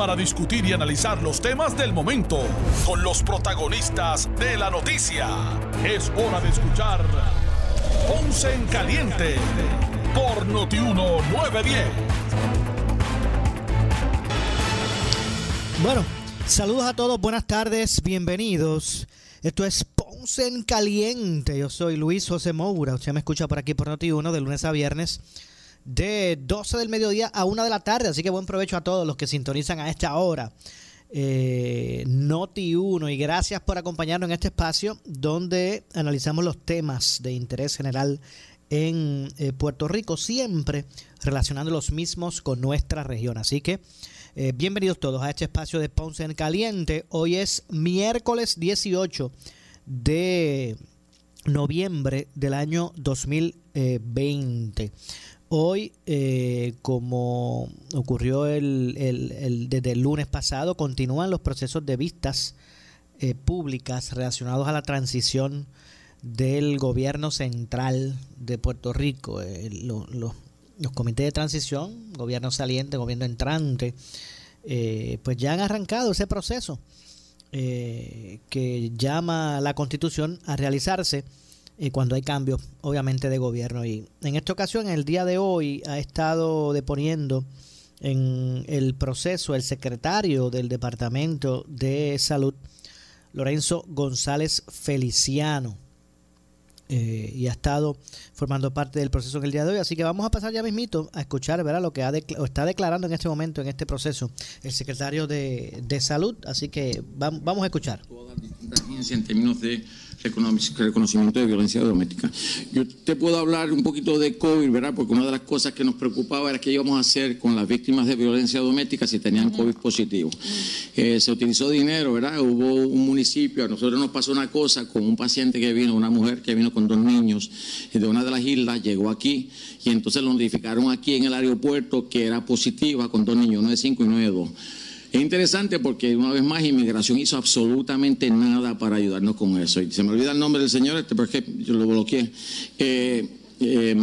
para discutir y analizar los temas del momento con los protagonistas de la noticia. Es hora de escuchar Ponce en Caliente por Notiuno 910. Bueno, saludos a todos, buenas tardes, bienvenidos. Esto es Ponce en Caliente. Yo soy Luis José Moura. Usted me escucha por aquí por Noti1 de lunes a viernes de 12 del mediodía a 1 de la tarde. Así que buen provecho a todos los que sintonizan a esta hora. Eh, Noti 1 y gracias por acompañarnos en este espacio donde analizamos los temas de interés general en eh, Puerto Rico, siempre relacionando los mismos con nuestra región. Así que eh, bienvenidos todos a este espacio de Ponce en Caliente. Hoy es miércoles 18 de noviembre del año 2020. Hoy, eh, como ocurrió el, el, desde el lunes pasado, continúan los procesos de vistas eh, públicas relacionados a la transición del gobierno central de Puerto Rico. Eh, los comités de transición, gobierno saliente, gobierno entrante, pues ya han arrancado ese proceso que llama la constitución a realizarse cuando hay cambios, obviamente, de gobierno. Y en esta ocasión, el día de hoy, ha estado deponiendo en el proceso el secretario del Departamento de Salud, Lorenzo González Feliciano. Eh, y ha estado formando parte del proceso en el día de hoy. Así que vamos a pasar ya mismito a escuchar ¿verdad? lo que ha está declarando en este momento, en este proceso, el secretario de, de Salud. Así que vamos a escuchar. En términos de reconocimiento de violencia doméstica. Yo te puedo hablar un poquito de COVID, ¿verdad? Porque una de las cosas que nos preocupaba era qué íbamos a hacer con las víctimas de violencia doméstica si tenían COVID positivo. Eh, se utilizó dinero, ¿verdad? Hubo un municipio, a nosotros nos pasó una cosa con un paciente que vino, una mujer que vino con dos niños de una de las islas, llegó aquí y entonces lo notificaron aquí en el aeropuerto que era positiva con dos niños, uno de cinco y uno de dos. Es interesante porque una vez más inmigración hizo absolutamente nada para ayudarnos con eso. Se me olvida el nombre del señor, este, porque yo lo bloqueé. Eh, eh,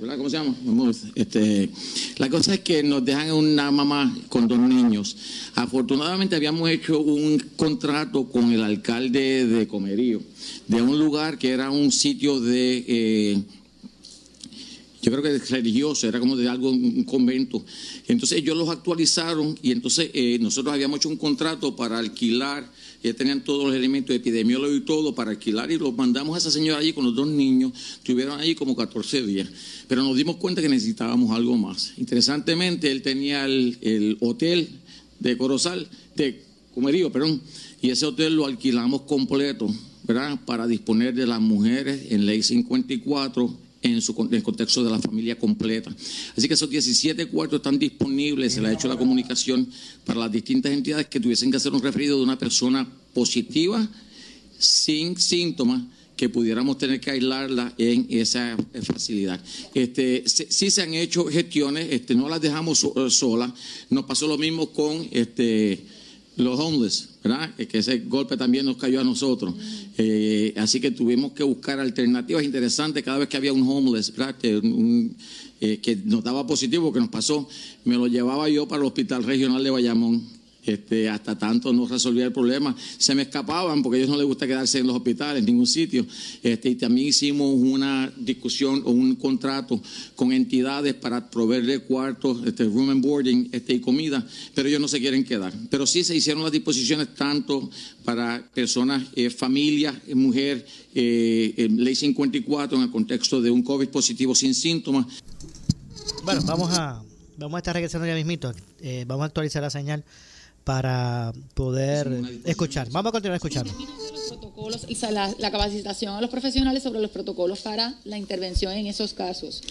¿verdad? ¿Cómo se llama? Mahmoud. Este, la cosa es que nos dejan una mamá con dos niños. Afortunadamente habíamos hecho un contrato con el alcalde de Comerío, de un lugar que era un sitio de... Eh, yo creo que religioso, era como de algo, un convento. Entonces ellos los actualizaron y entonces eh, nosotros habíamos hecho un contrato para alquilar, ya tenían todos los elementos de epidemiólogo y todo para alquilar y los mandamos a esa señora allí con los dos niños, estuvieron allí como 14 días, pero nos dimos cuenta que necesitábamos algo más. Interesantemente, él tenía el, el hotel de Corozal, de Comerío, perdón, y ese hotel lo alquilamos completo, ¿verdad? Para disponer de las mujeres en ley 54 en, su, el contexto de la familia completa. Así que esos 17 cuartos están disponibles, se le ha hecho la comunicación para las distintas entidades que tuviesen que hacer un referido de una persona positiva, sin síntomas, que pudiéramos tener que aislarla en esa facilidad. Este, sí se han hecho gestiones, este, no las dejamos solas. Nos pasó lo mismo con este, los homeless, ¿verdad? Que ese golpe también nos cayó a nosotros. Eh, así que tuvimos que buscar alternativas interesantes cada vez que había un homeless, ¿verdad? Eh, que nos daba positivo, que nos pasó, me lo llevaba yo para el Hospital Regional de Bayamón este, hasta tanto no resolvía el problema. Se me escapaban porque a ellos no les gusta quedarse en los hospitales, en ningún sitio. Este, y también hicimos una discusión o un contrato con entidades para proveerle cuartos, este, room and boarding este, y comida, pero ellos no se quieren quedar. Pero sí se hicieron las disposiciones tanto para personas, eh, familias, eh, mujer, eh, ley 54 en el contexto de un COVID positivo sin síntomas. Bueno, vamos a, vamos a estar regresando ya mismito. vamos a actualizar la señal para poder escuchar. Vamos a continuar escuchando. la, capacitación a los profesionales sobre los protocolos para la intervención en esos casos.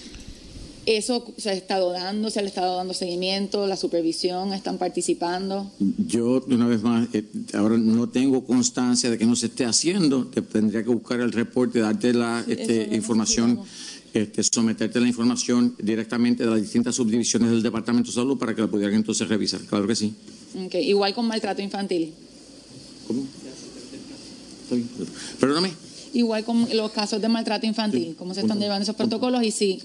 ¿Eso se ha estado dando? ¿Se le ha estado dando seguimiento? ¿La supervisión? ¿Están participando? Yo, una vez más, eh, ahora no tengo constancia de que no se esté haciendo. Te tendría que buscar el reporte, darte la este, información, este, someterte la información directamente de las distintas subdivisiones del Departamento de Salud para que la pudieran entonces revisar. Claro que sí. Okay. Igual con maltrato infantil. ¿Cómo? Perdóname. Igual con los casos de maltrato infantil, cómo se están llevando esos protocolos y sí,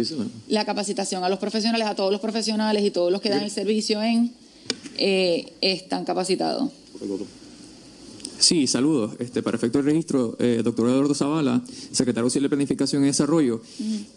la capacitación a los profesionales, a todos los profesionales y todos los que dan el servicio en, eh, están capacitados. Sí, saludos. Este, para efecto del registro, eh, doctor Eduardo Zavala, secretario de Planificación y Desarrollo.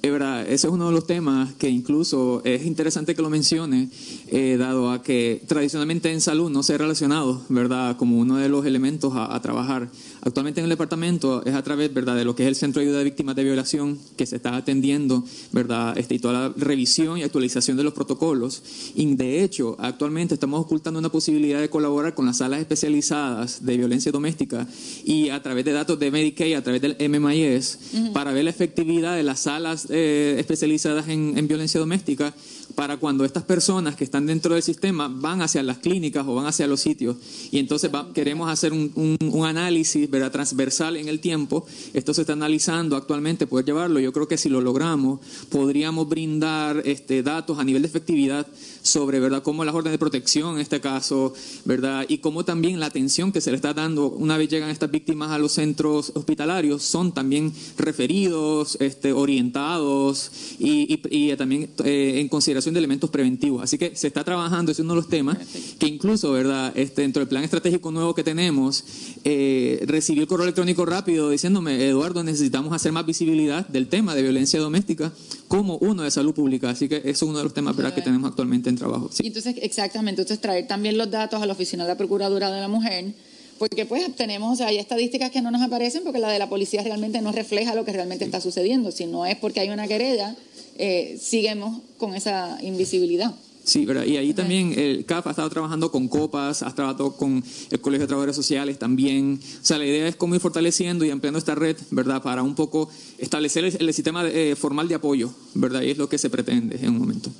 ese es uno de los temas que incluso es interesante que lo mencione, eh, dado a que tradicionalmente en salud no se ha relacionado, ¿verdad?, como uno de los elementos a, trabajar. Actualmente en el departamento es a través, ¿verdad?, de lo que es el Centro de Ayuda de Víctimas de Violación que se está atendiendo, ¿verdad?, este, y toda la revisión y actualización de los protocolos. Y de hecho, actualmente estamos ocultando una posibilidad de colaborar con las salas especializadas de violencia doméstica y a través de datos de Medicaid, a través del MMIS, para ver la efectividad de las salas eh, especializadas en, violencia doméstica para cuando estas personas que están dentro del sistema van hacia las clínicas o van hacia los sitios y entonces queremos hacer un, análisis ¿verdad? transversal en el tiempo. Esto se está analizando actualmente, poder llevarlo. Yo creo que si lo logramos, podríamos brindar este, datos a nivel de efectividad sobre verdad cómo las órdenes de protección en este caso, verdad, y cómo también la atención que se le está dando una vez llegan estas víctimas a los centros hospitalarios son también referidos, este, orientados y, también eh, en consideración de elementos preventivos. Así que se está trabajando, es uno de los temas que incluso, verdad, este, dentro del plan estratégico nuevo que tenemos, eh, recibí el correo electrónico rápido diciéndome, Eduardo, necesitamos hacer más visibilidad del tema de violencia doméstica como uno de salud pública. Así que eso es uno de los temas ¿verdad? que tenemos actualmente en trabajo. Entonces, exactamente, entonces traer también los datos a la Oficina de la Procuradora de la Mujer, porque pues tenemos, o sea, hay estadísticas que no nos aparecen porque la de la policía realmente no refleja lo que realmente está sucediendo. Si no es porque hay una querella, eh, seguimos con esa invisibilidad. Sí, ¿verdad? y ahí también el CAF ha estado trabajando con COPAS, ha trabajado con el Colegio de Trabajadores Sociales también. O sea, la idea es cómo ir fortaleciendo y ampliando esta red, ¿verdad? Para un poco establecer el, sistema eh, formal de apoyo, ¿verdad? Y es lo que se pretende en un momento.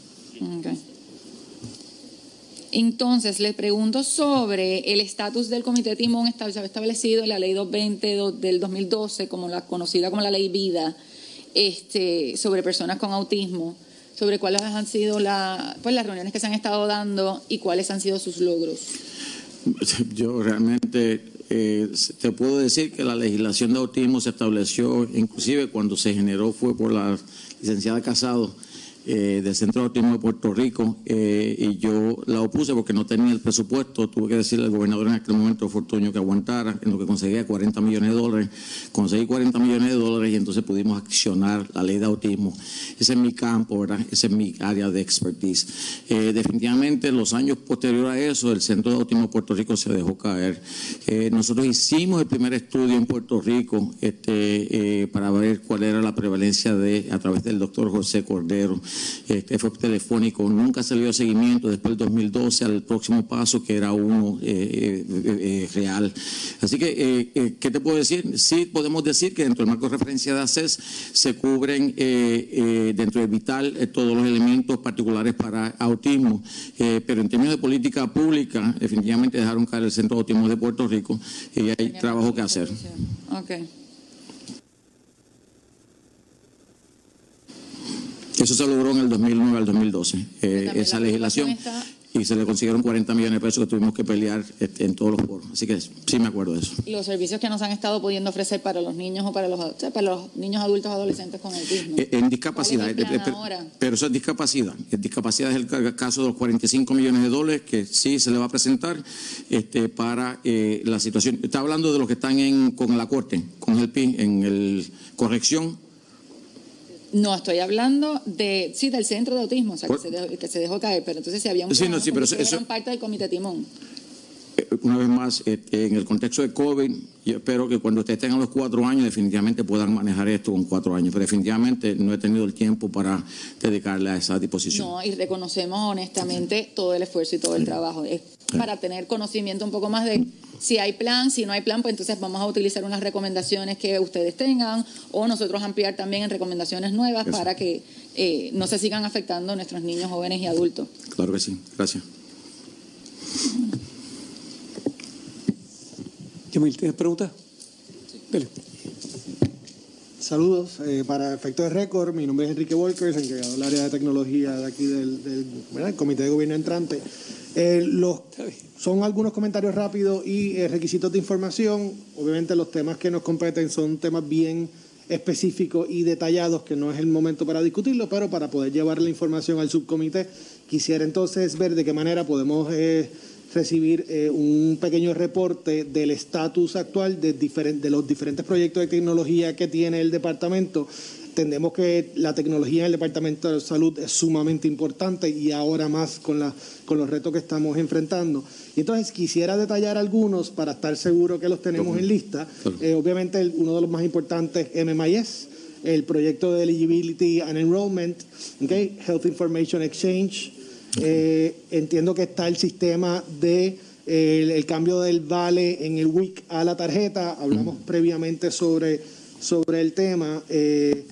Okay. Entonces, le pregunto sobre el estatus del Comité Timón establecido en la Ley 220 del 2012, como la conocida como la Ley Vida, este, sobre personas con autismo sobre cuáles han sido la, pues, las reuniones que se han estado dando y cuáles han sido sus logros. Yo realmente eh, te puedo decir que la legislación de autismo se estableció, inclusive cuando se generó fue por la licenciada Casado eh, del Centro de Autismo de Puerto Rico eh, y yo la opuse porque no tenía el presupuesto. Tuve que decirle al gobernador en aquel momento, Fortuño, que aguantara, en lo que conseguía 40 millones de dólares. Conseguí 40 millones de dólares y entonces pudimos accionar la ley de autismo. Ese es mi campo, ¿verdad? Ese es mi área de expertise. Eh, definitivamente, los años posteriores a eso, el Centro de Autismo de Puerto Rico se dejó caer. nosotros hicimos el primer estudio en Puerto Rico este, para ver cuál era la prevalencia de, a través del doctor José Cordero este, fue telefónico, nunca se le seguimiento después del 2012 al próximo paso que era uno eh, eh, eh, real. Así que, ¿qué te puedo decir? Sí podemos decir que dentro del marco de referencia de ACES se cubren dentro de Vital todos los elementos particulares para autismo, pero en términos de política pública definitivamente dejaron caer el Centro de Autismo de Puerto Rico y hay trabajo que hacer. Okay. Eso se logró en el 2009 al 2012, eh, esa legislación. Y se le consiguieron 40 millones de pesos que tuvimos que pelear este, en todos los foros. Así que sí me acuerdo de eso. Y los servicios que nos han estado pudiendo ofrecer para los niños o para los, para los niños adultos adolescentes con autismo. Eh, en discapacidad. Eh, pero, eso es discapacidad. En discapacidad es el caso de los 45 millones de dólares que sí se le va a presentar este, para la situación. Está hablando de los que están en, con la corte, con el PIN, en el corrección no, estoy hablando de, sí, del centro de autismo, o sea, que, se dejó, caer, pero entonces si había un sí, no, sí, pero eso, parte del comité timón. Eh, una vez más, este, en el contexto de COVID, yo espero que cuando ustedes tengan los cuatro años, definitivamente puedan manejar esto con cuatro años. Pero definitivamente no he tenido el tiempo para dedicarle a esa disposición. No, y reconocemos honestamente todo el esfuerzo y todo el trabajo. Es para tener conocimiento un poco más de si hay plan, si no hay plan, pues entonces vamos a utilizar unas recomendaciones que ustedes tengan o nosotros ampliar también en recomendaciones nuevas para que eh, no se sigan afectando nuestros niños, jóvenes y adultos. Claro que sí. Gracias. Yamil, ¿tienes preguntas? Dale. Saludos. Eh, para efectos de récord, mi nombre es Enrique Walker, encargado del área de tecnología de aquí del, Comité de Gobierno Entrante. Eh, los, son algunos comentarios rápidos y eh, requisitos de información. Obviamente los temas que nos competen son temas bien específicos y detallados que no es el momento para discutirlo, pero para poder llevar la información al subcomité, quisiera entonces ver de qué manera podemos eh, recibir eh, un pequeño reporte del estatus actual de, de los diferentes proyectos de tecnología que tiene el departamento. Entendemos que la tecnología en el Departamento de Salud es sumamente importante y ahora más con, la, con los retos que estamos enfrentando. Y entonces quisiera detallar algunos para estar seguro que los tenemos en lista. Eh, obviamente el- uno de los más importantes es MMIS, el proyecto de Eligibility and Enrollment, okay, Health Information Exchange. Eh, entiendo que está el sistema de eh, el, el cambio del vale en el WIC a la tarjeta. Hablamos previamente sobre, sobre el tema. Eh,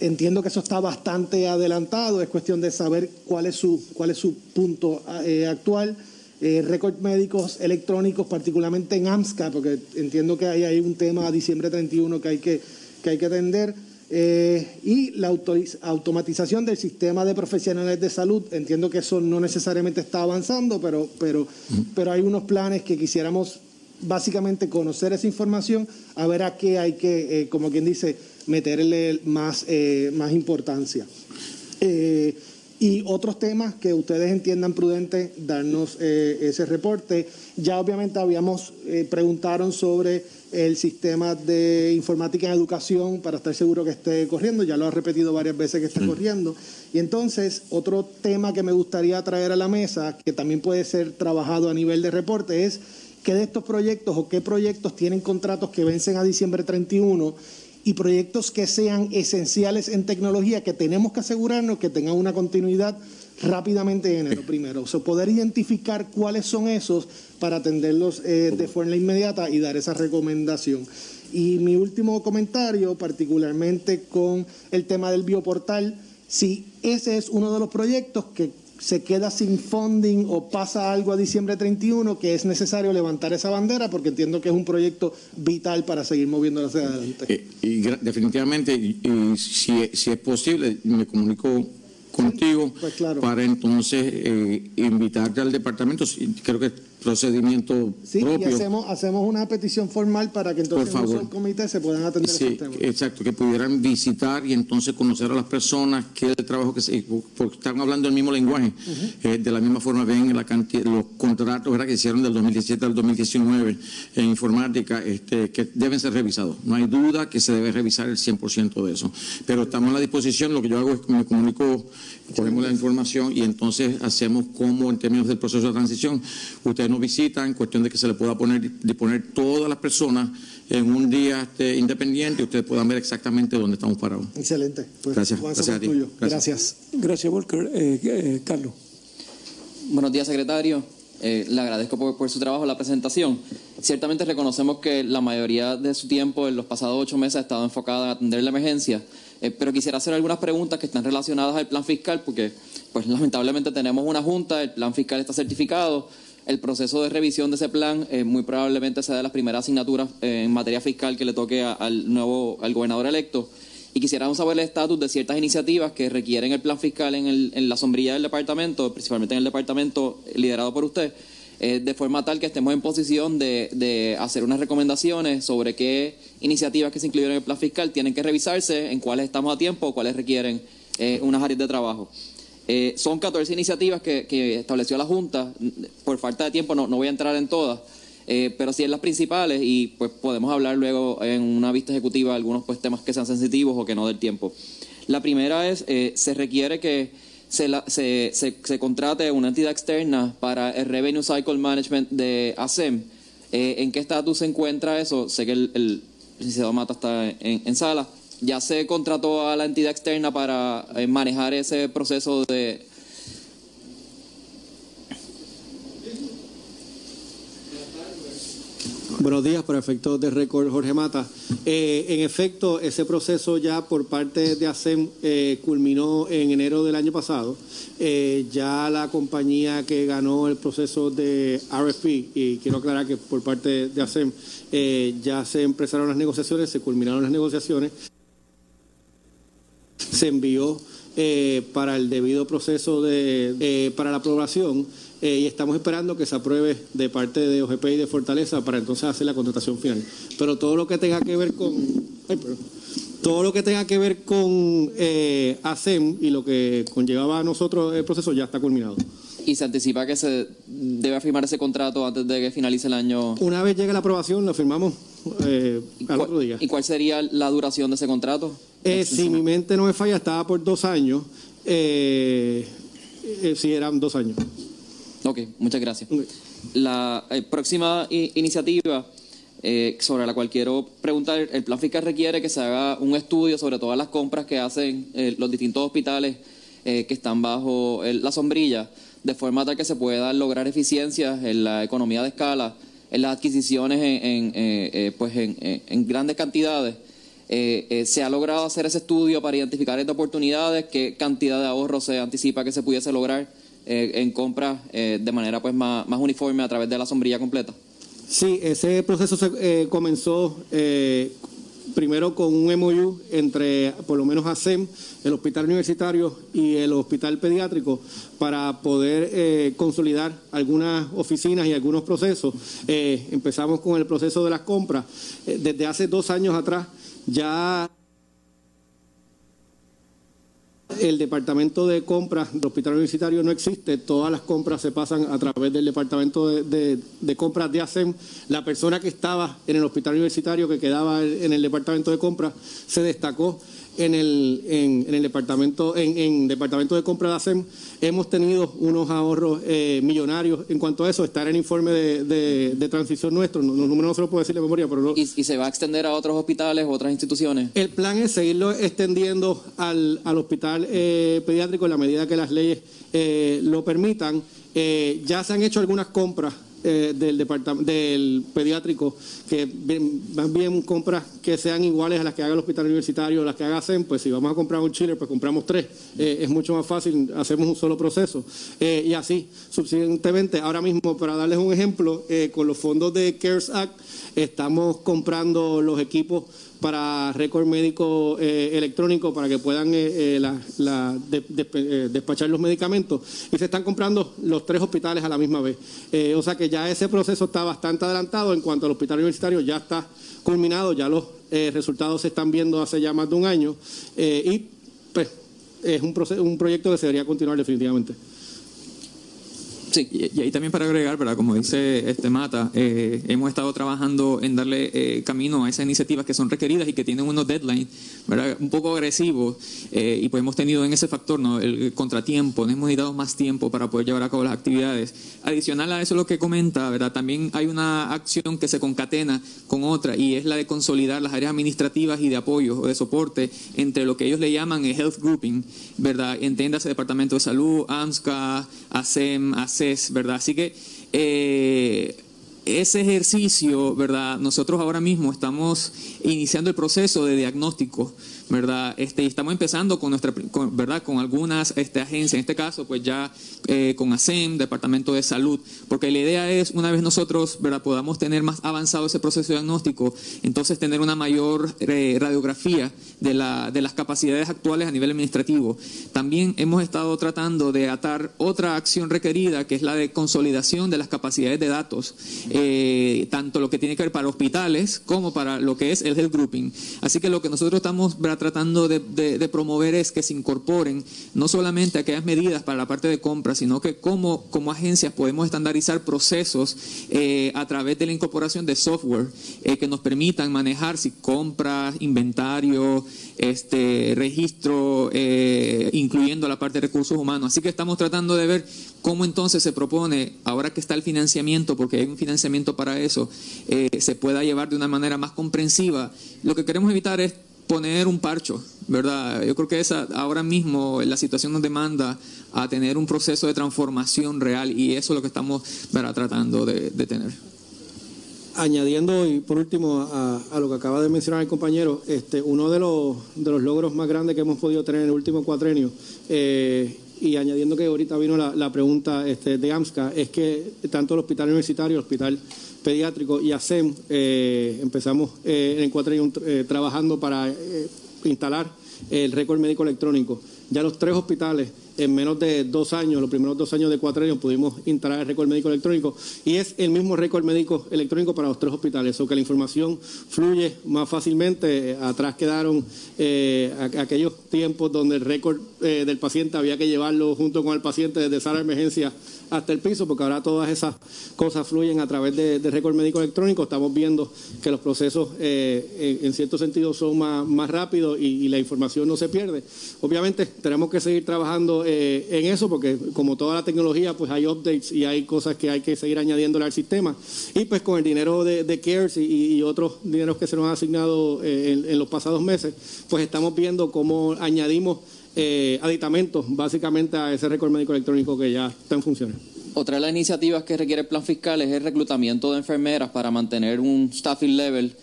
entiendo que eso está bastante adelantado. Es cuestión de saber cuál es su, cuál es su punto actual. Récords médicos electrónicos, particularmente en AMSCA, porque entiendo que hay, hay un tema a diciembre 31 que hay que, que, hay que atender. Eh, y la automatización del sistema de profesionales de salud, entiendo que eso no necesariamente está avanzando, pero, pero, pero hay unos planes que quisiéramos básicamente conocer esa información, a ver a qué hay que, eh, como quien dice, meterle más, eh, más importancia. Eh, y otros temas que ustedes entiendan prudente darnos eh, ese reporte. Ya obviamente habíamos eh, preguntaron sobre el sistema de informática en educación para estar seguro que esté corriendo. Ya lo ha repetido varias veces que está corriendo. Y entonces otro tema que me gustaría traer a la mesa, que también puede ser trabajado a nivel de reporte, es qué de estos proyectos o qué proyectos tienen contratos que vencen a diciembre 31 y proyectos que sean esenciales en tecnología que tenemos que asegurarnos que tengan una continuidad rápidamente en enero primero. O sea, poder identificar cuáles son esos para atenderlos eh, de forma inmediata y dar esa recomendación. Y mi último comentario, particularmente con el tema del bioportal, si ese es uno de los proyectos que se queda sin funding o pasa algo a diciembre 31, que es necesario levantar esa bandera porque entiendo que es un proyecto vital para seguir moviéndolo hacia adelante. Eh, y definitivamente, y, y si, si es posible, me comunico contigo pues claro. para entonces eh, invitarte al departamento. Creo que procedimiento Sí, y propio. hacemos, hacemos una petición formal para que entonces Por en favor. el comité se puedan atender Sí, esos temas. exacto, que pudieran visitar y entonces conocer a las personas, qué es el trabajo que se... Porque están hablando el mismo lenguaje. Eh, de la misma forma ven la cantidad, los contratos ¿verdad? que hicieron del 2017 al 2019 en informática, este, que deben ser revisados. No hay duda que se debe revisar el 100% de eso. Pero estamos a la disposición, lo que yo hago es que me comunico, cogemos la información y entonces hacemos como en términos del proceso de transición, ustedes nos visitan, cuestión de que se le pueda poner, disponer todas las personas en un día este, independiente y ustedes puedan ver exactamente dónde estamos parados. Excelente. Pues, Gracias, Juan, gracias a ti. tuyo. Gracias. Gracias, Walker. Eh, eh, Carlos. Buenos días, secretario. Eh, le agradezco por, por su trabajo, la presentación. Ciertamente reconocemos que la mayoría de su tiempo en los pasados ocho meses ha estado enfocada en atender la emergencia, eh, pero quisiera hacer algunas preguntas que están relacionadas al plan fiscal, porque pues lamentablemente tenemos una junta, el plan fiscal está certificado, el proceso de revisión de ese plan eh, muy probablemente sea de las primeras asignaturas eh, en materia fiscal que le toque a- al nuevo al gobernador electo. Y quisiéramos saber el estatus de ciertas iniciativas que requieren el plan fiscal en, en la sombrilla del departamento, principalmente en el departamento liderado por usted, eh, de forma tal que estemos en posición de, de hacer unas recomendaciones sobre qué iniciativas que se incluyeron en el plan fiscal tienen que revisarse, en cuáles estamos a tiempo, cuáles requieren eh, unas áreas de trabajo. Eh, son 14 iniciativas que, que estableció la Junta. Por falta de tiempo no, no voy a entrar en todas, eh, pero sí en las principales y pues podemos hablar luego en una vista ejecutiva de algunos pues, temas que sean sensitivos o que no del tiempo. La primera es, se requiere que se, la- se, se, contrate una entidad externa para el Revenue Cycle Management de ASEM. Eh, ¿En qué estatus se encuentra eso? Sé que el, el licenciado Mata está en, en sala. ¿Ya se contrató a la entidad externa para eh, manejar ese proceso de... Buenos días, para efectos de récord, Jorge Mata. Eh, en efecto, ese proceso ya por parte de ASEM eh, culminó en enero del año pasado. Eh, ya la compañía que ganó el proceso de RFP, y quiero aclarar que por parte de ASEM ya se empezaron las negociaciones, se culminaron las negociaciones se envió eh, para el debido proceso de eh, para la aprobación eh, y estamos esperando que se apruebe de parte de OGP y de Fortaleza para entonces hacer la contratación final. Pero todo lo que tenga que ver con ay, perdón. todo lo que tenga que ver con eh, ASEM y lo que conllevaba a nosotros el proceso ya está culminado. Y se anticipa que se debe firmar ese contrato antes de que finalice el año. Una vez llegue la aprobación, lo firmamos eh, al otro día. ¿Y cuál sería la duración de ese contrato? Eh, si mi mente no me falla, estaba por dos años. Eh, eh, sí, eran dos años. Ok, muchas gracias. La próxima iniciativa eh, sobre la cual quiero preguntar, el plan fiscal requiere que se haga un estudio sobre todas las compras que hacen los distintos hospitales que están bajo la sombrilla, de forma tal que se puedan lograr eficiencias en la economía de escala, en las adquisiciones en, eh, eh, pues en, en- grandes cantidades. Eh, eh, ¿Se ha logrado hacer ese estudio para identificar estas oportunidades? ¿Qué cantidad de ahorro se anticipa que se pudiese lograr en compras de manera pues más, más uniforme a través de la sombrilla completa? Sí, ese proceso se comenzó primero con un MOU entre por lo menos ASEM, el hospital universitario y el hospital pediátrico para poder eh, consolidar algunas oficinas y algunos procesos. Eh, empezamos con el proceso de las compras. Eh, desde hace dos años atrás ya el departamento de compras del hospital universitario no existe, todas las compras se pasan a través del departamento de, de- de compras de ASEM. La persona que estaba en el hospital universitario, que quedaba en el departamento de compras, se destacó en el, en, en el departamento, en, en departamento de compras de ASEM. Hemos tenido unos ahorros eh, millonarios en cuanto a eso. Está en el informe de, de- de transición nuestro, los números no se los puedo decir de memoria, pero no, ¿Y, y se va a extender a otros hospitales o otras instituciones? el plan es seguirlo extendiendo al, al hospital eh, pediátrico en la medida que las leyes eh, lo permitan. Eh, ya se han hecho algunas compras del del pediátrico que bien- más bien compras que sean iguales a las que haga el hospital universitario, las que haga SEM, pues si vamos a comprar un chiller, pues compramos tres. Es mucho más fácil, hacemos un solo proceso. Y así, subsiguientemente, ahora mismo, para darles un ejemplo, con los fondos de CARES Act, estamos comprando los equipos para récord médico eh, electrónico para que puedan eh, eh, despachar los medicamentos y se están comprando los tres hospitales a la misma vez. O sea que ya ese proceso está bastante adelantado en cuanto al hospital universitario ya está culminado, ya los resultados se están viendo hace ya más de un año y pues es un, proce- un proyecto que se debería continuar definitivamente. Sí. Y, y ahí también para agregar, ¿verdad? Como dice este Mata, eh, hemos estado trabajando en darle eh, camino a esas iniciativas que son requeridas y que tienen unos deadlines, ¿verdad? Un poco agresivos eh, y pues hemos tenido en ese factor, ¿no? El, contratiempo, nos hemos necesitado más tiempo para poder llevar a cabo las actividades. Adicional a eso lo que comenta, ¿verdad? También hay una acción que se concatena con otra y es la de consolidar las áreas administrativas y de apoyo o de soporte entre lo que ellos le llaman el health grouping, ¿verdad? Entiéndase Departamento de Salud, AMSCA, ASEM, ACES, ¿verdad? Así que eh, ese ejercicio, ¿verdad? Nosotros ahora mismo estamos iniciando el proceso de diagnóstico, ¿verdad? Este, estamos empezando con nuestra, ¿verdad? Con algunas este, agencias, en este caso, pues ya eh, con ASEM, Departamento de Salud, porque la idea es, una vez nosotros, ¿verdad? Podamos tener más avanzado ese proceso de diagnóstico, entonces tener una mayor eh, radiografía de, la, de las capacidades actuales a nivel administrativo. También hemos estado tratando de atar otra acción requerida, que es la de consolidación de las capacidades de datos tanto lo que tiene que ver para hospitales como para lo que es el health grouping. Así que lo que nosotros estamos tratando de, promover es que se incorporen no solamente aquellas medidas para la parte de compra, sino que como, como agencias podemos estandarizar procesos eh, a través de la incorporación de software eh, que nos permitan manejar si compras, inventario, este registro, incluyendo la parte de recursos humanos. Así que estamos tratando de ver cómo entonces se propone, ahora que está el financiamiento, porque hay un financiamiento para eso, eh, se pueda llevar de una manera más comprensiva. Lo que queremos evitar es poner un parcho, ¿verdad? Yo creo que esa, ahora mismo la situación nos demanda a tener un proceso de transformación real y eso es lo que estamos tratando de, tener. Añadiendo y por último a, lo que acaba de mencionar el compañero, este, uno de los, de los logros más grandes que hemos podido tener en el último cuatrenio eh, y añadiendo que ahorita vino la, pregunta este, de AMSCA, es que tanto el hospital universitario, el hospital pediátrico y ASEM eh, empezamos eh, en el cuatro eh, trabajando para instalar el récord médico electrónico. Ya los tres hospitales en menos de dos años, los primeros dos años de cuatro años, pudimos instalar el récord médico electrónico y es el mismo récord médico electrónico para los tres hospitales, o que la información fluye más fácilmente. Atrás quedaron eh, aquellos tiempos donde el récord eh, del paciente había que llevarlo junto con el paciente desde sala de emergencia hasta el piso, porque ahora todas esas cosas fluyen a través de, récord médico electrónico. Estamos viendo que los procesos eh, en, cierto sentido son más, rápidos y, la información no se pierde. Obviamente tenemos que seguir trabajando eh, en eso, porque como toda la tecnología, pues hay updates y hay cosas que hay que seguir añadiéndole al sistema. Y pues con el dinero de, CARES y, otros dineros que se nos han asignado eh, en, los pasados meses, pues estamos viendo cómo añadimos eh, aditamentos básicamente a ese récord médico electrónico que ya está en funciones. Otra de las iniciativas que requiere el plan fiscal es el reclutamiento de enfermeras para mantener un staffing level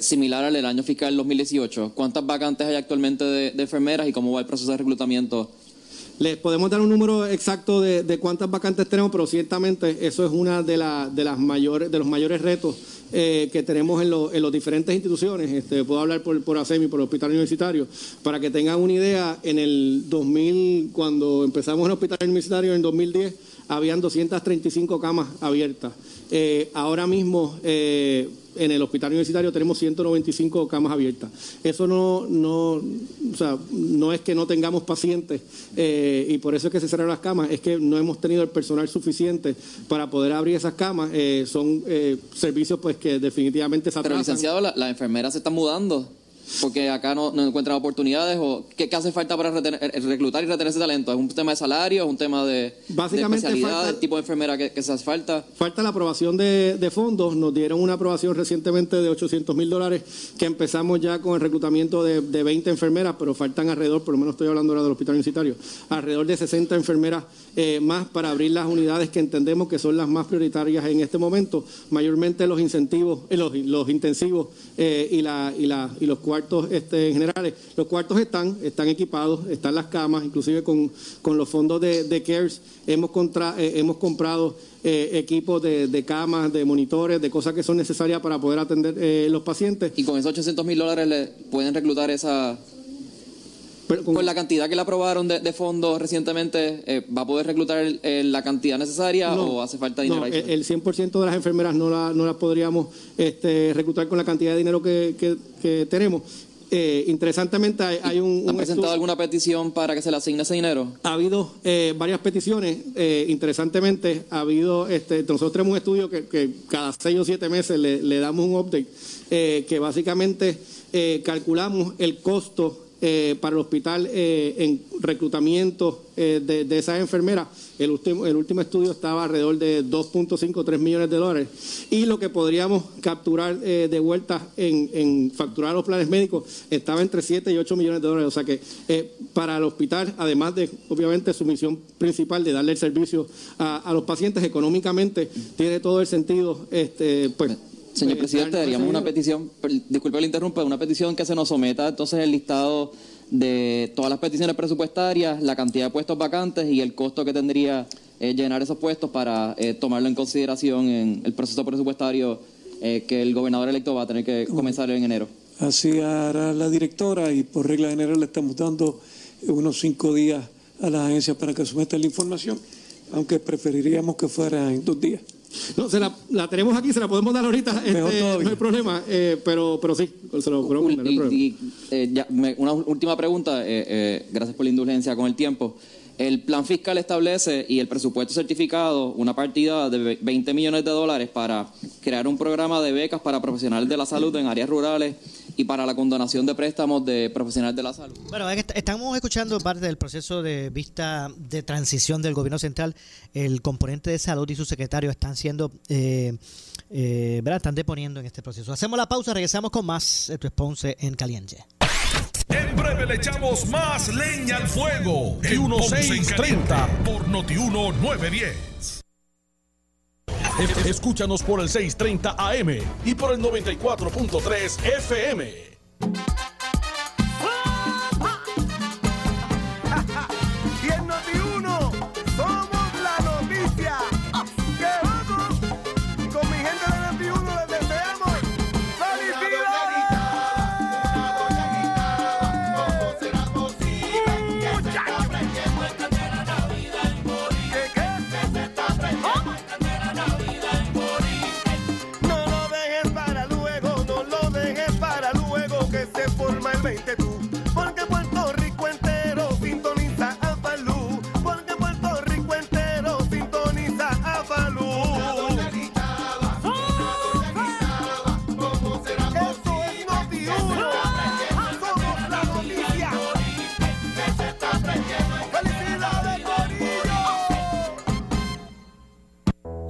similar al del año fiscal 2018. ¿Cuántas vacantes hay actualmente de, de, enfermeras y cómo va el proceso de reclutamiento les podemos dar un número exacto de, cuántas vacantes tenemos, pero ciertamente eso es una de, de las mayores, de los mayores retos eh, que tenemos en, en las diferentes instituciones. Este, puedo hablar por, por ASEMI, por el Hospital Universitario, para que tengan una idea, en el 2000, cuando empezamos el Hospital Universitario en 2010, habían 235 camas abiertas. Eh, ahora mismo eh, en el hospital universitario tenemos 195 camas abiertas. Eso no, no, o sea, no es que no tengamos pacientes eh, y por eso es que se cerraron las camas, es que no hemos tenido el personal suficiente para poder abrir esas camas. son servicios pues que definitivamente se. Pero licenciado, las enfermeras se están mudando porque acá no, encuentran oportunidades o ¿qué, hace falta para eh, reclutar y retener ese talento? ¿Es un tema de salario? ¿Es un tema de, Básicamente especialidad, del tipo de enfermera que, se hace falta? Falta la aprobación de, fondos. Nos dieron una aprobación recientemente de 800 mil dólares que empezamos ya con el reclutamiento de, 20 enfermeras, pero faltan alrededor, por lo menos estoy hablando ahora del hospital universitario, alrededor de 60 enfermeras eh, más para abrir las unidades que entendemos que son las más prioritarias en este momento, mayormente los incentivos, eh, los, intensivos y, la, y, la, y los cuartos cuartos este, generales. Los cuartos están, están equipados, están las camas, inclusive con, los fondos de, CARES hemos, contra, eh, hemos comprado eh, equipos de, camas, de monitores, de cosas que son necesarias para poder atender eh, los pacientes. ¿Y con esos 800 mil dólares le pueden reclutar esa, con, la cantidad que le aprobaron de, fondos recientemente, ¿va a poder reclutar la cantidad necesaria o hace falta dinero? No, el 100% de las enfermeras no las no la podríamos este, reclutar con la cantidad de dinero que, tenemos. Eh, interesantemente hay, un... ¿Han presentado alguna petición para que se le asigne ese dinero? Ha habido eh, varias peticiones. Eh, interesantemente ha habido... Este, nosotros tenemos un estudio que, cada seis o siete meses le, le damos un update que básicamente calculamos el costo eh, para el hospital eh, en reclutamiento eh, de, esas enfermeras. El último, el último estudio estaba alrededor de 2.5 3 millones de dólares. Y lo que podríamos capturar de vuelta en, facturar los planes médicos estaba entre 7 y 8 millones de dólares. O sea que para el hospital, además de obviamente su misión principal de darle el servicio a, los pacientes económicamente, tiene todo el sentido. Este, pues, Señor eh, presidente, daríamos una petición, disculpe le interrumpa, una petición que se nos someta entonces el listado de todas las peticiones presupuestarias, la cantidad de puestos vacantes y el costo que tendría eh, llenar esos puestos para eh, tomarlo en consideración en el proceso presupuestario que el gobernador electo va a tener que comenzar en enero. Así hará la directora y por regla general le estamos dando unos cinco días a las agencias para que sometan la información, aunque preferiríamos que fuera en dos días. No, se la, la tenemos aquí, se la podemos dar ahorita, este, no hay problema, eh, pero, pero sí, se lo podemos no eh, ya, me- una última pregunta, eh, eh, gracias por la indulgencia con el tiempo. El plan fiscal establece y el presupuesto certificado una partida de ve- 20 millones de dólares para crear un programa de becas para profesionales de la salud en áreas rurales y para la condonación de préstamos de profesionales de la salud. Bueno, estamos escuchando parte del proceso de vista de transición del gobierno central. El componente de salud y su secretario están siendo, eh, eh, ¿verdad? Están deponiendo en este proceso. Hacemos la pausa, regresamos con más. Esto es Ponce en Caliente. En breve le echamos más leña al fuego en 1630 por Noti1 910. Escúchanos por el 630 AM y por el 94.3 FM.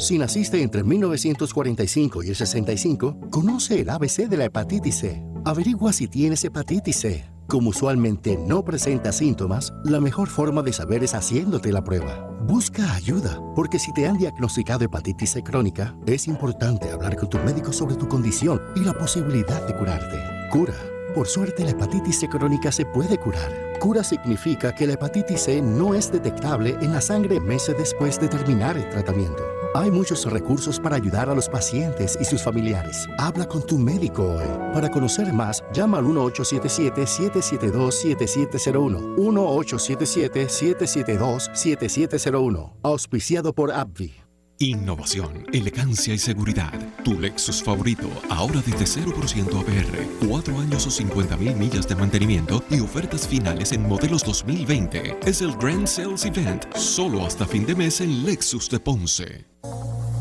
Si naciste entre 1945 y el 65, conoce el ABC de la hepatitis C. Averigua si tienes hepatitis C. Como usualmente no presenta síntomas, la mejor forma de saber es haciéndote la prueba. Busca ayuda, porque si te han diagnosticado hepatitis C crónica, es importante hablar con tu médico sobre tu condición y la posibilidad de curarte. Cura. Por suerte, la hepatitis C crónica se puede curar. Cura significa que la hepatitis C no es detectable en la sangre meses después de terminar el tratamiento. Hay muchos recursos para ayudar a los pacientes y sus familiares. Habla con tu médico hoy. Para conocer más, llama al 1877-772-7701. 1877-772-7701. Auspiciado por AbbVie. Innovación, elegancia y seguridad. Tu Lexus favorito, ahora desde 0% APR. Cuatro años o 50 mil millas de mantenimiento y ofertas finales en modelos 2020. Es el Grand Sales Event, solo hasta fin de mes en Lexus de Ponce.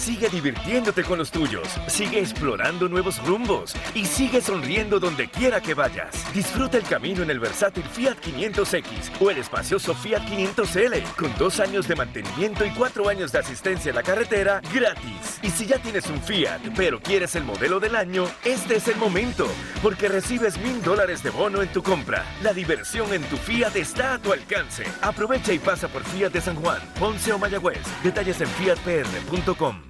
Sigue divirtiéndote con los tuyos, sigue explorando nuevos rumbos y sigue sonriendo donde quiera que vayas. Disfruta el camino en el versátil Fiat 500X o el espacioso Fiat 500L con dos años de mantenimiento y cuatro años de asistencia en la carretera gratis. Y si ya tienes un Fiat pero quieres el modelo del año, este es el momento porque recibes mil dólares de bono en tu compra. La diversión en tu Fiat está a tu alcance. Aprovecha y pasa por Fiat de San Juan, Ponce o Mayagüez. Detalles en fiatpr.com.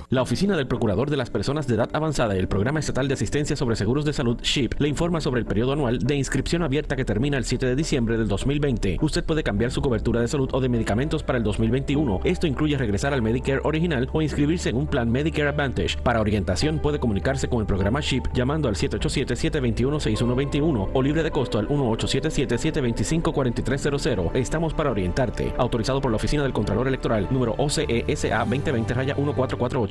La Oficina del Procurador de las Personas de Edad Avanzada y el Programa Estatal de Asistencia sobre Seguros de Salud, SHIP, le informa sobre el periodo anual de inscripción abierta que termina el 7 de diciembre del 2020. Usted puede cambiar su cobertura de salud o de medicamentos para el 2021. Esto incluye regresar al Medicare original o inscribirse en un plan Medicare Advantage. Para orientación puede comunicarse con el programa SHIP llamando al 787-721-6121 o libre de costo al 1877-725-4300. Estamos para orientarte. Autorizado por la Oficina del Contralor Electoral, número OCESA 2020-1448.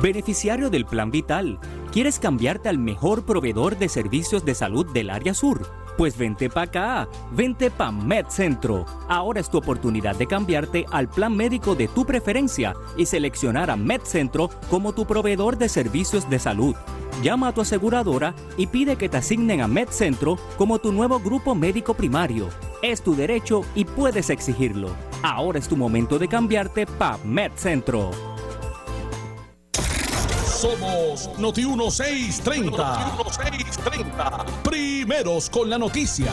Beneficiario del Plan Vital. ¿Quieres cambiarte al mejor proveedor de servicios de salud del área sur? Pues vente pa' acá, vente pa' MedCentro. Ahora es tu oportunidad de cambiarte al plan médico de tu preferencia y seleccionar a MedCentro como tu proveedor de servicios de salud. Llama a tu aseguradora y pide que te asignen a MedCentro como tu nuevo grupo médico primario. Es tu derecho y puedes exigirlo. Ahora es tu momento de cambiarte pa' MedCentro. Somos Noti 1630. Noti 1630. Primeros con la noticia.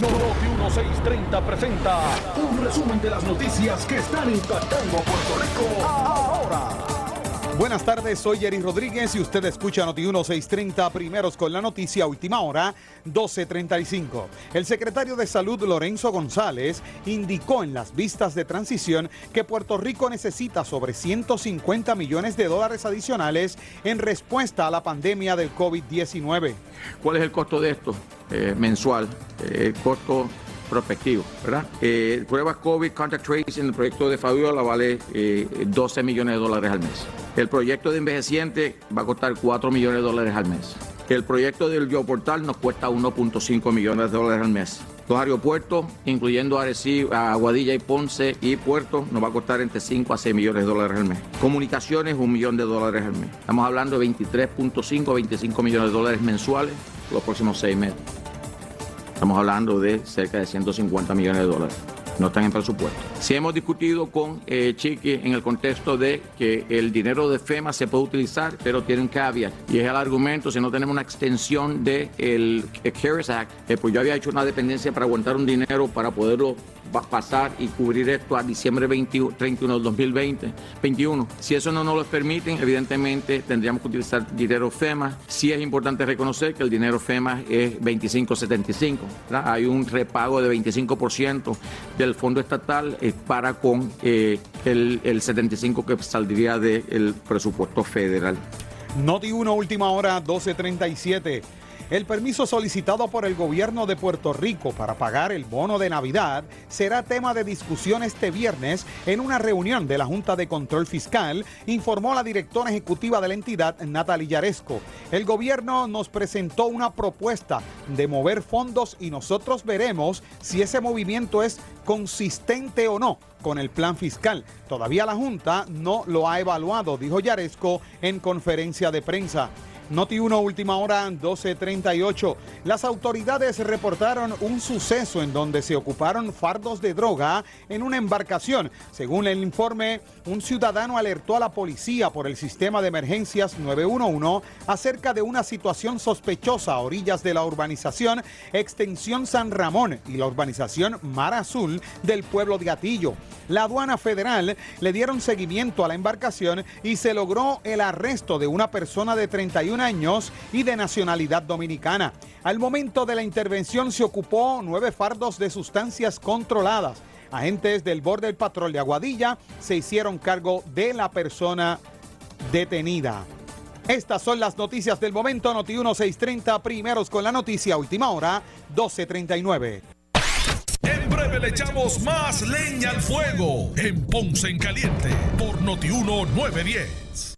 Noti 1630 presenta un resumen de las noticias que están impactando a Puerto Rico ahora. Buenas tardes, soy Jerry Rodríguez y usted escucha Noti 1630 primeros con la noticia última hora 1235. El secretario de Salud Lorenzo González indicó en las vistas de transición que Puerto Rico necesita sobre 150 millones de dólares adicionales en respuesta a la pandemia del COVID-19. ¿Cuál es el costo de esto? Eh, mensual, eh, el costo prospectivo, ¿verdad? Eh, pruebas COVID, contact tracing, el proyecto de Fabiola vale 12 millones de dólares al mes. El proyecto de envejeciente va a costar 4 millones de dólares al mes. El proyecto del Geoportal nos cuesta 1.5 millones de dólares al mes. Los aeropuertos, incluyendo Arecibo, Aguadilla y Ponce y Puerto, nos va a costar entre 5 a 6 millones de dólares al mes. Comunicaciones, un millón de dólares al mes. Estamos hablando de 23.5 a 25 millones de dólares mensuales los próximos seis meses. Estamos hablando de cerca de 150 millones de dólares. No están en presupuesto. Si hemos discutido con eh, Chiqui en el contexto de que el dinero de FEMA se puede utilizar, pero tiene un caveat. Y es el argumento, si no tenemos una extensión del de CARES Act, eh, pues yo había hecho una dependencia para aguantar un dinero para poderlo va a pasar y cubrir esto a diciembre 20 31 del 2020, 21. Si eso no nos lo permiten, evidentemente tendríamos que utilizar dinero FEMA. Sí es importante reconocer que el dinero FEMA es 2575. Hay un repago de 25% del fondo estatal eh, para con eh, el, el 75% que saldría del presupuesto federal. Noti 1, última hora, 1237. El permiso solicitado por el gobierno de Puerto Rico para pagar el bono de Navidad será tema de discusión este viernes en una reunión de la Junta de Control Fiscal, informó la directora ejecutiva de la entidad, Natalie Yaresco. El gobierno nos presentó una propuesta de mover fondos y nosotros veremos si ese movimiento es consistente o no con el plan fiscal. Todavía la Junta no lo ha evaluado, dijo Yaresco en conferencia de prensa. Noti 1, última hora, 12.38. Las autoridades reportaron un suceso en donde se ocuparon fardos de droga en una embarcación. Según el informe, un ciudadano alertó a la policía por el sistema de emergencias 911 acerca de una situación sospechosa a orillas de la urbanización Extensión San Ramón y la urbanización Mar Azul del pueblo de Atillo. La aduana federal le dieron seguimiento a la embarcación y se logró el arresto de una persona de 31 años y de nacionalidad dominicana. Al momento de la intervención se ocupó nueve fardos de sustancias controladas. Agentes del Border Patrol de Aguadilla se hicieron cargo de la persona detenida. Estas son las noticias del momento. Noti 1630, primeros con la noticia, última hora, 1239. En breve le echamos más leña al fuego en Ponce en Caliente por Noti 1910.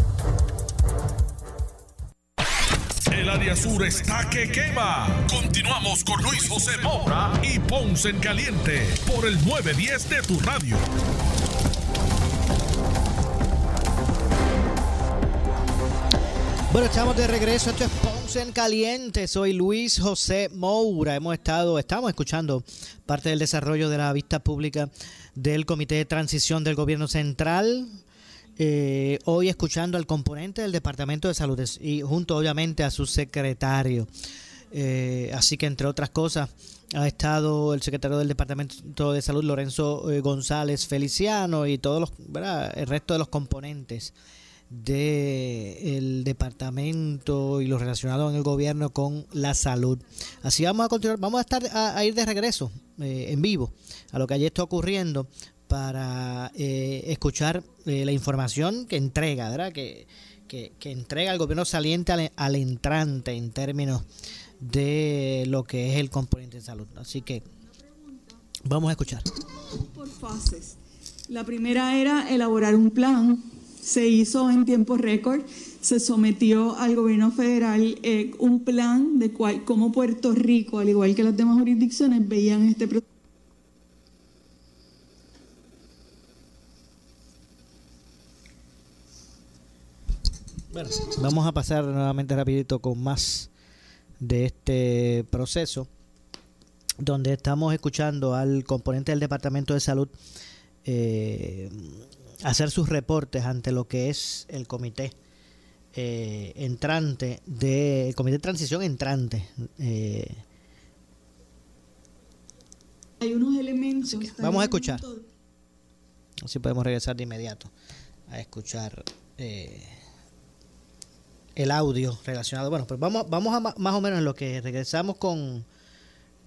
Área sur está que quema. Continuamos con Luis José Moura y Ponce en Caliente por el 910 de tu radio. Bueno, estamos de regreso. Esto es Ponce en Caliente. Soy Luis José Moura. Hemos estado, estamos escuchando parte del desarrollo de la vista pública del Comité de Transición del Gobierno Central. Eh, hoy escuchando al componente del Departamento de Salud y junto obviamente a su secretario. Eh, así que entre otras cosas ha estado el secretario del Departamento de Salud Lorenzo eh, González Feliciano y todos los ¿verdad? el resto de los componentes del departamento y lo relacionado en el gobierno con la salud. Así vamos a continuar, vamos a estar a, ir de regreso en vivo a lo que allí está ocurriendo para eh, escuchar eh, la información que entrega, ¿verdad? Que, que, entrega el gobierno saliente al, entrante en términos de lo que es el componente de salud. Así que vamos a escuchar. Por fases. La primera era elaborar un plan. Se hizo en tiempo récord. Se sometió al gobierno federal eh, un plan de cuál, cómo Puerto Rico, al igual que las demás jurisdicciones, veían este proceso. Vamos a pasar nuevamente rapidito con más de este proceso, donde estamos escuchando al componente del Departamento de Salud eh, hacer sus reportes ante lo que es el comité eh, entrante de el comité de transición entrante. Eh. Hay unos elementos. Vamos a escuchar. Así podemos regresar de inmediato a escuchar el audio relacionado. Bueno, pues vamos, vamos a más o menos en lo que regresamos con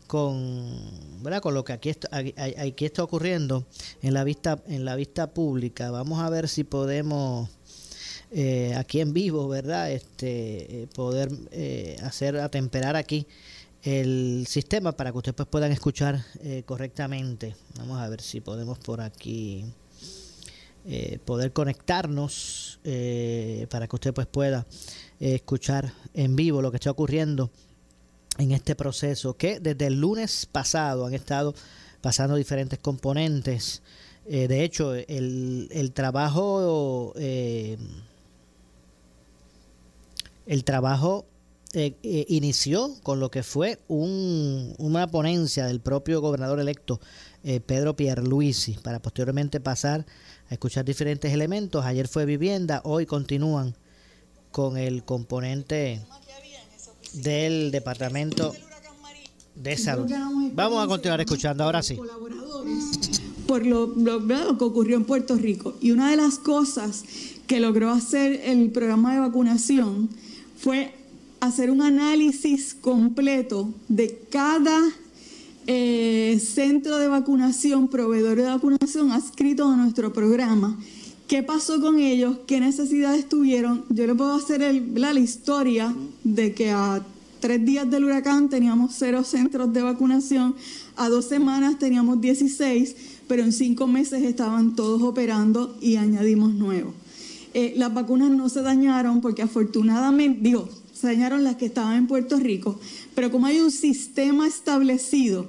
con ¿verdad? con lo que aquí está, aquí está ocurriendo en la vista en la vista pública vamos a ver si podemos eh, aquí en vivo verdad este eh, poder eh, hacer atemperar aquí el sistema para que ustedes pues, puedan escuchar correctamente vamos a ver si podemos por aquí eh, poder conectarnos eh, para que usted pues pueda eh, escuchar en vivo lo que está ocurriendo en este proceso que desde el lunes pasado han estado pasando diferentes componentes. De hecho el, el trabajo el trabajo inició con lo que fue un, una ponencia del propio gobernador electo Pedro Pierluisi para posteriormente pasar a escuchar diferentes elementos. Ayer fue vivienda, hoy continúan con el componente del Departamento de Salud. Vamos a continuar escuchando, ahora sí. Por lo, lo, que ocurrió en Puerto Rico. Y una de las cosas que logró hacer el programa de vacunación fue hacer un análisis completo de cada eh, centro de vacunación, proveedor de vacunación adscrito a nuestro programa. ¿Qué pasó con ellos? ¿Qué necesidades tuvieron? Yo le puedo hacer la, historia de que a tres días del huracán teníamos cero centros de vacunación, a dos semanas teníamos 16, pero en cinco meses estaban todos operando y añadimos nuevos. Eh, las vacunas no se dañaron porque afortunadamente, digo, se dañaron las que estaban en Puerto Rico, pero como hay un sistema establecido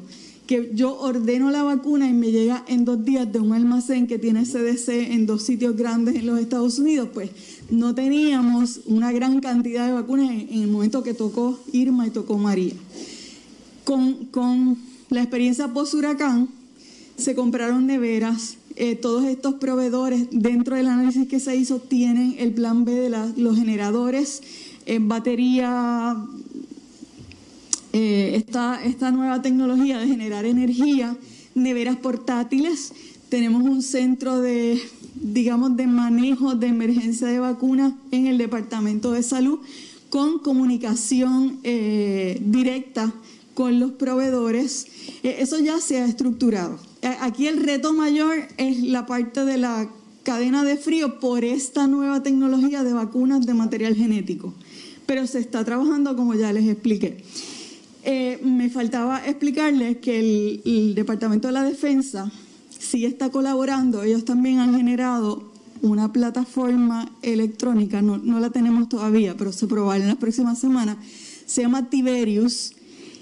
que yo ordeno la vacuna y me llega en dos días de un almacén que tiene CDC en dos sitios grandes en los Estados Unidos, pues no teníamos una gran cantidad de vacunas en, el momento que tocó Irma y tocó María. Con, con la experiencia post-huracán, se compraron neveras. eh, todos estos proveedores, dentro del análisis que se hizo, tienen el plan B de los generadores, en batería, eh, esta, nueva tecnología de generar energía, neveras portátiles. Tenemos un centro de, digamos, de manejo de emergencia de vacunas en el Departamento de Salud con comunicación eh, directa con los proveedores. Eh, eso ya se ha estructurado. Aquí el reto mayor es la parte de la cadena de frío por esta nueva tecnología de vacunas de material genético. Pero se está trabajando como ya les expliqué. Eh, me faltaba explicarles que el, Departamento de la Defensa sí está colaborando. Ellos también han generado una plataforma electrónica, no, no la tenemos todavía, pero se probará en las próximas semanas. Se llama Tiberius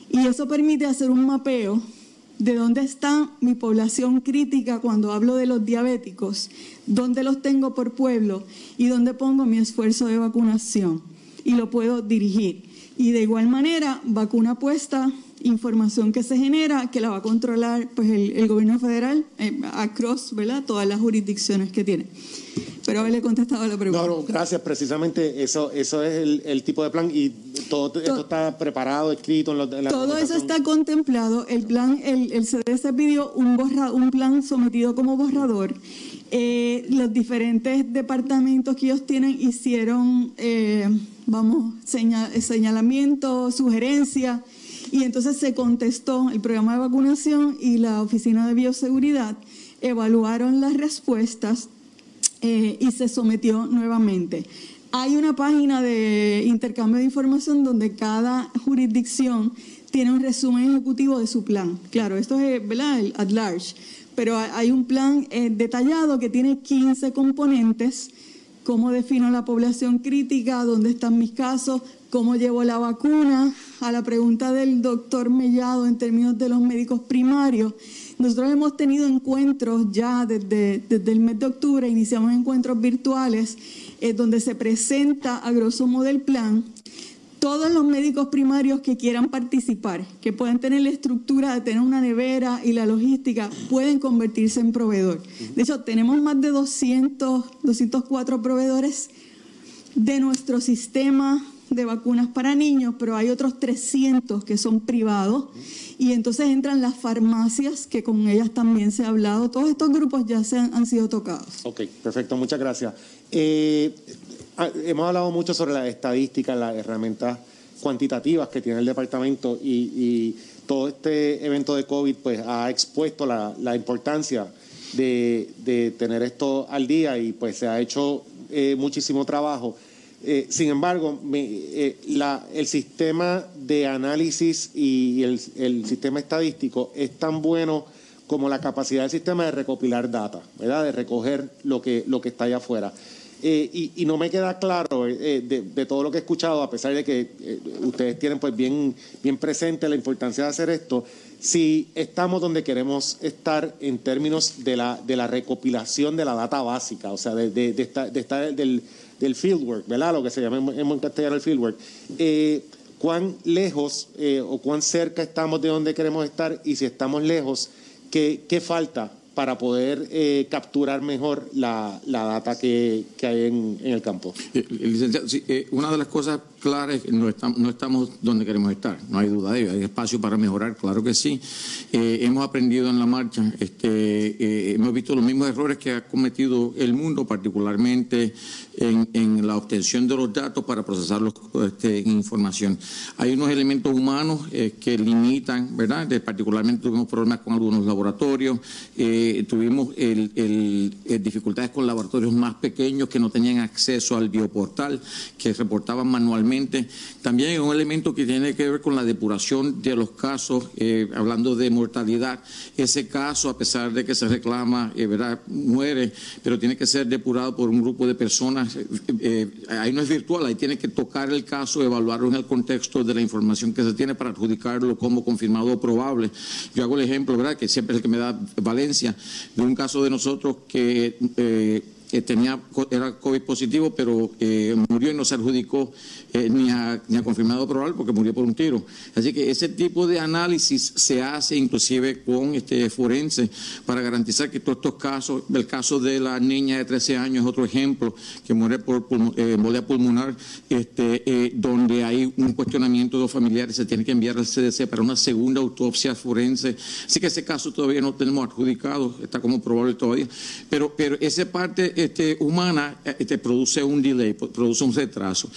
y eso permite hacer un mapeo de dónde está mi población crítica cuando hablo de los diabéticos, dónde los tengo por pueblo y dónde pongo mi esfuerzo de vacunación y lo puedo dirigir. Y de igual manera, vacuna puesta, información que se genera, que la va a controlar pues, el, el gobierno federal, eh, across, ¿verdad? Todas las jurisdicciones que tiene. Pero haberle contestado a la pregunta. No, no, gracias. Precisamente eso, eso es el, el tipo de plan y todo esto está preparado, escrito en, en la Todo eso está contemplado. El plan, el, el CDC pidió un, borra, un plan sometido como borrador. Eh, los diferentes departamentos que ellos tienen hicieron, eh, vamos, señal, señalamientos, sugerencias, y entonces se contestó el programa de vacunación y la Oficina de Bioseguridad evaluaron las respuestas eh, y se sometió nuevamente. Hay una página de intercambio de información donde cada jurisdicción tiene un resumen ejecutivo de su plan. Claro, esto es ¿verdad? el at large, pero hay un plan eh, detallado que tiene 15 componentes, cómo defino la población crítica, dónde están mis casos, cómo llevo la vacuna, a la pregunta del doctor Mellado en términos de los médicos primarios. Nosotros hemos tenido encuentros ya desde, desde el mes de octubre, iniciamos encuentros virtuales eh, donde se presenta a grosso modo el plan. Todos los médicos primarios que quieran participar, que puedan tener la estructura de tener una nevera y la logística, pueden convertirse en proveedor. De hecho, tenemos más de 200, 204 proveedores de nuestro sistema de vacunas para niños, pero hay otros 300 que son privados y entonces entran las farmacias, que con ellas también se ha hablado. Todos estos grupos ya se han, sido tocados. Ok, perfecto, muchas gracias. Eh, hemos hablado mucho sobre las estadísticas, las herramientas cuantitativas que tiene el departamento y, y todo este evento de COVID pues ha expuesto la, importancia de, tener esto al día y pues se ha hecho eh, muchísimo trabajo. Eh, sin embargo, eh, el sistema de análisis y el, el sistema estadístico es tan bueno como la capacidad del sistema de recopilar data, ¿verdad? De recoger lo que, lo que está allá afuera. Eh, y, no me queda claro eh, de, de todo lo que he escuchado, a pesar de que eh, ustedes tienen pues bien, bien presente la importancia de hacer esto, si estamos donde queremos estar en términos de la, de la recopilación de la data básica, o sea, de, de, de estar, estar del, del fieldwork, ¿verdad? Lo que se llama en, en castellano el fieldwork. Eh, ¿Cuán lejos eh, o cuán cerca estamos de donde queremos estar? Y si estamos lejos, ¿qué, qué falta para poder eh, capturar mejor la, la data que, que hay en, en el campo? Eh, licenciado, sí, eh, una de las cosas claras es que no estamos, no estamos donde queremos estar, no hay duda de ello. Hay espacio para mejorar, claro que sí. Eh, hemos aprendido en la marcha, este, eh, hemos visto los mismos errores que ha cometido el mundo, particularmente en, la obtención de los datos para procesarlos este, información. Hay unos elementos humanos eh, que limitan, ¿verdad? Particularmente tuvimos problemas con algunos laboratorios. Tuvimos dificultades con laboratorios más pequeños que no tenían acceso al bioportal, que reportaban manualmente. También hay un elemento que tiene que ver con la depuración de los casos, eh, hablando de mortalidad. Ese caso, a pesar de que se reclama, eh, ¿verdad? muere, pero tiene que ser depurado por un grupo de personas. eh, ahí no es virtual, ahí tiene que tocar el caso, evaluarlo en el contexto de la información que se tiene para adjudicarlo como confirmado o probable. Yo hago el ejemplo, ¿verdad?, que siempre es el que me da Valencia, de un caso de nosotros que tenía, era COVID positivo, pero murió y no se adjudicó eh, ni, a, ni a confirmado probable porque murió por un tiro. Así que ese tipo de análisis se hace inclusive con este forense para garantizar que todos estos casos, el caso de la niña de 13 años es otro ejemplo, que muere por eh, embolia pulmonar, este, eh, donde hay un cuestionamiento de los familiares, se tiene que enviar al CDC para una segunda autopsia forense. Así que ese caso todavía no tenemos adjudicado, está como probable todavía. Pero, pero esa parte este, humana este, produce un delay, produce un retraso.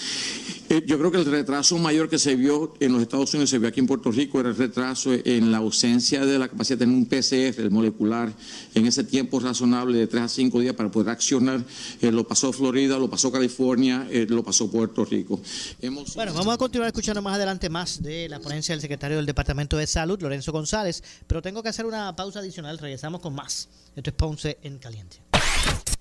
Eh, yo creo que el retraso mayor que se vio en los Estados Unidos, se vio aquí en Puerto Rico, era el retraso en la ausencia de la capacidad de tener un PCR, el molecular, en ese tiempo razonable de 3 a 5 días para poder accionar. Eh, lo pasó Florida, lo pasó California, eh, lo pasó Puerto Rico. Bueno, vamos a continuar escuchando más adelante más de la ponencia del secretario del Departamento de Salud, Lorenzo González, pero tengo que hacer una pausa adicional, regresamos con más. Esto es Ponce en Caliente.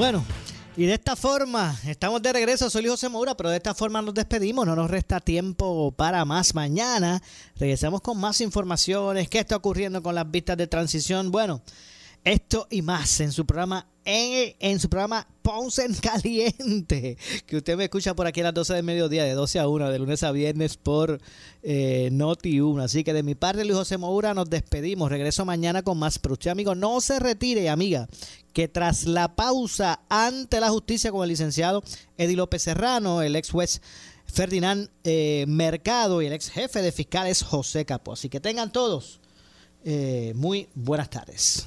Bueno, y de esta forma, estamos de regreso, soy José Moura, pero de esta forma nos despedimos, no nos resta tiempo para más. Mañana regresamos con más informaciones, qué está ocurriendo con las vistas de transición. Bueno, esto y más en su programa en, en, su programa Ponce en Caliente, que usted me escucha por aquí a las 12 del mediodía, de 12 a 1, de lunes a viernes por eh, Noti 1. Así que de mi parte, Luis José Moura, nos despedimos. Regreso mañana con más. Pero usted, amigo, no se retire, amiga, que tras la pausa ante la justicia con el licenciado Eddie López Serrano, el ex juez Ferdinand eh, Mercado y el ex jefe de fiscales José Capo. Así que tengan todos eh, muy buenas tardes.